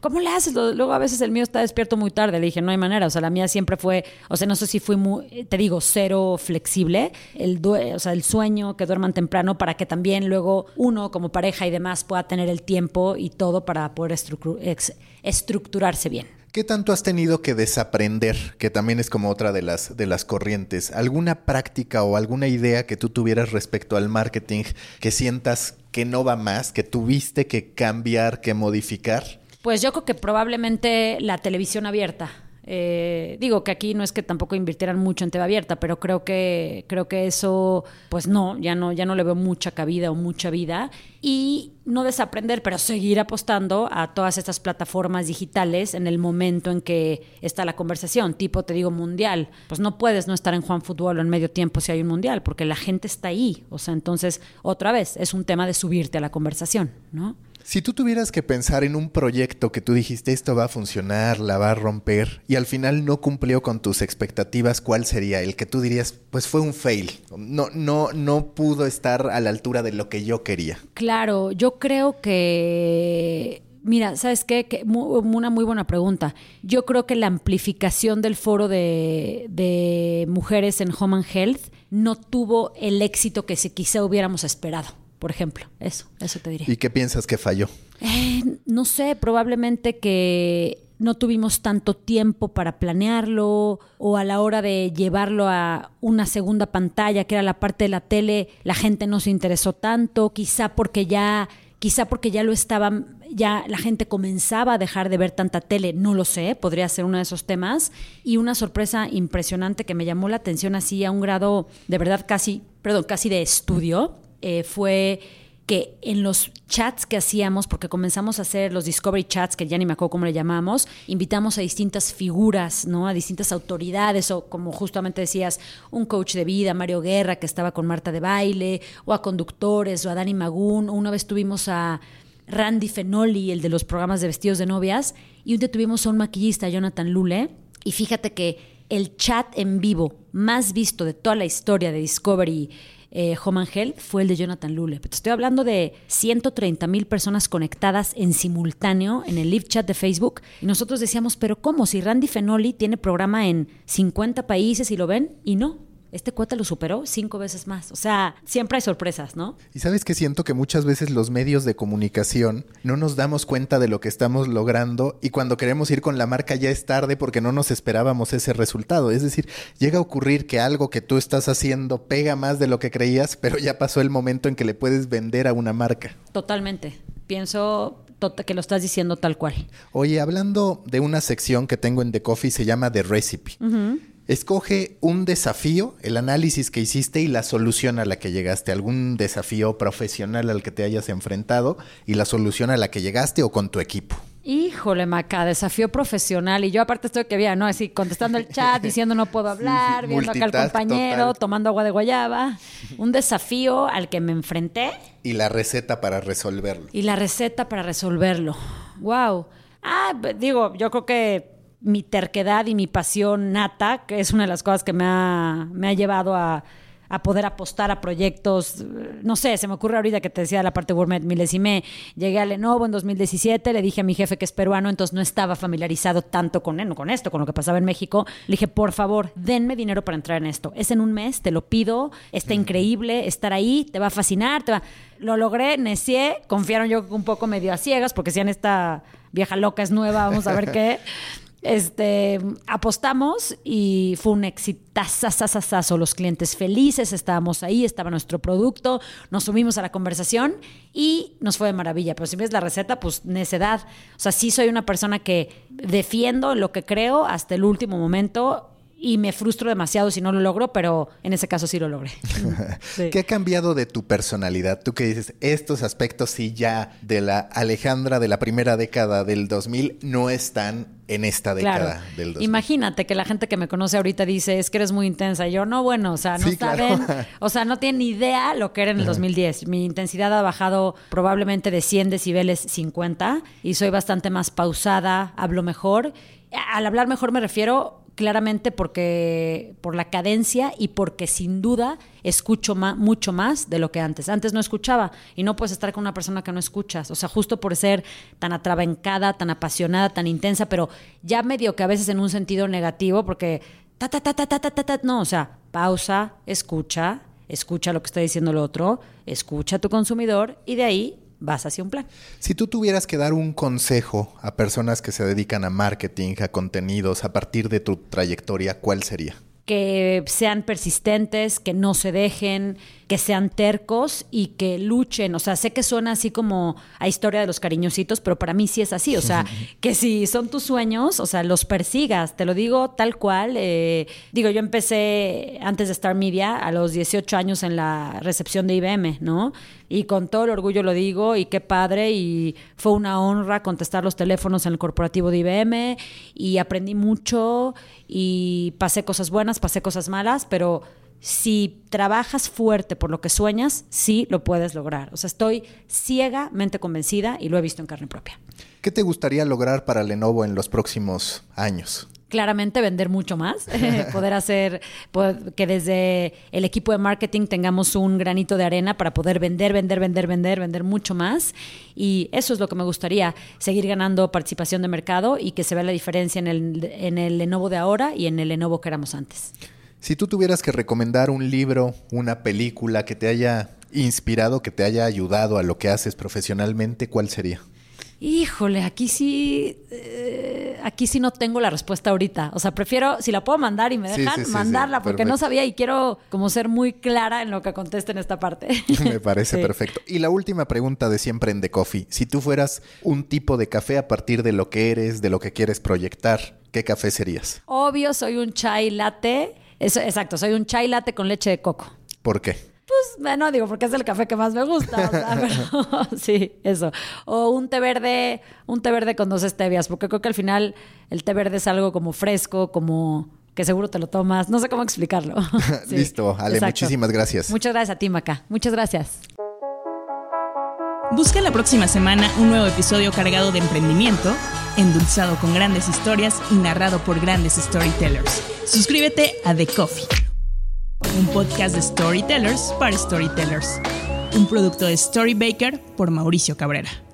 ¿cómo le haces? Luego a veces el mío está despierto muy tarde. Le dije, no hay manera. O sea, la mía siempre fue, o sea, no sé si fui muy, te digo, cero flexible. El, o sea, el sueño, que duerman temprano para que también luego uno como pareja y demás pueda tener el tiempo y todo para poder estructurarse bien. ¿Qué tanto has tenido que desaprender? Que también es como otra de las, de las corrientes. ¿Alguna práctica o alguna idea que tú tuvieras respecto al marketing que sientas que no va más, que tuviste que cambiar, que modificar? Pues yo creo que probablemente la televisión abierta. Eh, digo que aquí no es que tampoco invirtieran mucho en TV abierta, pero creo que creo que eso, pues no, ya no, ya no le veo mucha cabida o mucha vida y no desaprender, pero seguir apostando a todas estas plataformas digitales en el momento en que está la conversación, tipo te digo mundial, pues no puedes no estar en Juan Fútbol o en medio tiempo si hay un mundial, porque la gente está ahí, o sea, entonces otra vez es un tema de subirte a la conversación, ¿no? Si tú tuvieras que pensar en un proyecto que tú dijiste esto va a funcionar, la va a romper y al final no cumplió con tus expectativas, ¿cuál sería el que tú dirías, pues fue un fail? No no no pudo estar a la altura de lo que yo quería. Claro, yo creo que Mira, ¿sabes qué? Que, una muy buena pregunta. Yo creo que la amplificación del foro de, mujeres en Home and Health no tuvo el éxito que si quizá hubiéramos esperado por ejemplo. Eso, eso te diría. ¿Y qué piensas que falló? Eh, no sé, probablemente que no tuvimos tanto tiempo para planearlo o a la hora de llevarlo a una segunda pantalla, que era la parte de la tele, la gente no se interesó tanto, quizá porque ya quizá porque ya lo estaban, ya la gente comenzaba a dejar de ver tanta tele, no lo sé, podría ser uno de esos temas. Y una sorpresa impresionante que me llamó la atención así a un grado de verdad casi, perdón, casi de estudio, eh, fue que en los chats que hacíamos, porque comenzamos a hacer los Discovery Chats, que ya ni me acuerdo cómo le llamamos, invitamos a distintas figuras, ¿no? A distintas autoridades, o como justamente decías, un coach de vida, Mario Guerra, que estaba con Marta de Baile, o a conductores, o a Dani Magún, una vez tuvimos a Randy Fenoli, el de los programas de vestidos de novias, y un día tuvimos a un maquillista, Jonathan Lule, y fíjate que el chat en vivo más visto de toda la historia de Discovery eh, Home fue el de Jonathan Lule. Te estoy hablando de 130 mil personas conectadas en simultáneo en el live chat de Facebook. Y nosotros decíamos, pero ¿cómo? Si Randy Fenoli tiene programa en 50 países y lo ven, y no este cuate lo superó cinco veces más. O sea, siempre hay sorpresas, ¿no? Y sabes que siento que muchas veces los medios de comunicación no nos damos cuenta de lo que estamos logrando y cuando queremos ir con la marca ya es tarde porque no nos esperábamos ese resultado. Es decir, llega a ocurrir que algo que tú estás haciendo pega más de lo que creías, pero ya pasó el momento en que le puedes vender a una marca. Totalmente. Pienso que lo estás diciendo tal cual. Oye, hablando de una sección que tengo en The Coffee, se llama The Recipe. Escoge un desafío, el análisis que hiciste y la solución a la que llegaste, algún desafío profesional al que te hayas enfrentado y la solución a la que llegaste o con tu equipo. Híjole, Maca, desafío profesional. Y yo aparte estoy que bien, ¿no? Así contestando el chat, diciendo no puedo hablar, viendo acá al compañero, tomando agua de guayaba. Un desafío al que me enfrenté. Y la receta para resolverlo. Y la receta para resolverlo. Wow. Ah, digo, yo creo que mi terquedad y mi pasión nata, que es una de las cosas que me ha, me ha llevado a, a, poder apostar a proyectos. No sé, se me ocurre ahorita que te decía la parte gourmet me Llegué a Lenovo en 2017, le dije a mi jefe que es peruano, entonces no estaba familiarizado tanto con, con esto, con lo que pasaba en México. Le dije, por favor, denme dinero para entrar en esto. Es en un mes, te lo pido, está increíble, estar ahí, te va a fascinar, te va... Lo logré, necié, confiaron yo un poco medio a ciegas, porque si en esta vieja loca es nueva, vamos a ver qué. Este, apostamos y fue un exitazo, los clientes felices, estábamos ahí, estaba nuestro producto, nos subimos a la conversación y nos fue de maravilla. Pero si ves la receta, pues necedad. O sea, sí soy una persona que defiendo lo que creo hasta el último momento y me frustro demasiado si no lo logro, pero en ese caso sí lo logré. ¿Qué ha cambiado de tu personalidad? Tú que dices, estos aspectos sí ya de la Alejandra de la primera década del 2000 no están en esta década del 2000. Imagínate que la gente que me conoce ahorita dice, es que eres muy intensa. Y yo, no, bueno, o sea, no saben, o sea, no tienen ni idea lo que era en el 2010. Mi intensidad ha bajado probablemente de 100 decibeles 50 y soy bastante más pausada, hablo mejor. Al hablar mejor me refiero claramente porque por la cadencia y porque sin duda escucho mucho más de lo que antes. Antes no escuchaba y no puedes estar con una persona que no escuchas, o sea, justo por ser tan atrabancada, tan apasionada, tan intensa, pero ya medio que a veces en un sentido negativo porque ta ta ta ta ta ta ta, ta no, o sea, pausa, escucha, escucha lo que está diciendo el otro, escucha a tu consumidor y de ahí vas hacia un plan. Si tú tuvieras que dar un consejo a personas que se dedican a marketing, a contenidos, a partir de tu trayectoria, ¿cuál sería? Que sean persistentes, que no se dejen, que sean tercos y que luchen. O sea, sé que suena así como a historia de los cariñositos, pero para mí sí es así. O sea, que si son tus sueños, o sea, los persigas. Te lo digo tal cual. Eh, digo, yo empecé antes de Star Media a los 18 años en la recepción de IBM, ¿no? Y con todo el orgullo lo digo, y qué padre, y fue una honra contestar los teléfonos en el corporativo de IBM, y aprendí mucho, y pasé cosas buenas, pasé cosas malas, pero si trabajas fuerte por lo que sueñas, sí lo puedes lograr. O sea, estoy ciegamente convencida y lo he visto en carne propia. ¿Qué te gustaría lograr para Lenovo en los próximos años? claramente vender mucho más, poder hacer que desde el equipo de marketing tengamos un granito de arena para poder vender, vender, vender, vender, vender mucho más. Y eso es lo que me gustaría, seguir ganando participación de mercado y que se vea la diferencia en el, en el Lenovo de ahora y en el Lenovo que éramos antes. Si tú tuvieras que recomendar un libro, una película que te haya inspirado, que te haya ayudado a lo que haces profesionalmente, ¿cuál sería? Híjole, aquí sí, eh, aquí sí no tengo la respuesta ahorita. O sea, prefiero, si la puedo mandar y me dejan, mandarla, porque no sabía y quiero como ser muy clara en lo que conteste en esta parte. me parece perfecto. Y la última pregunta de siempre en The Coffee. Si tú fueras un tipo de café a partir de lo que eres, de lo que quieres proyectar, ¿qué café serías? Obvio, soy un chai latte exacto, soy un chai latte con leche de coco. ¿Por qué? Pues, bueno, digo, porque es el café que más me gusta. O sea, pero, sí, eso. O un té verde, un té verde con dos stevias, porque creo que al final el té verde es algo como fresco, como que seguro te lo tomas. No sé cómo explicarlo. Listo, Ale, muchísimas gracias. Muchas gracias a ti, Maca. Muchas gracias. Busca la próxima semana un nuevo episodio cargado de emprendimiento, endulzado con grandes historias y narrado por grandes storytellers. Suscríbete a The Coffee, un podcast de storytellers para storytellers. Un producto de Storybaker por Mauricio Cabrera.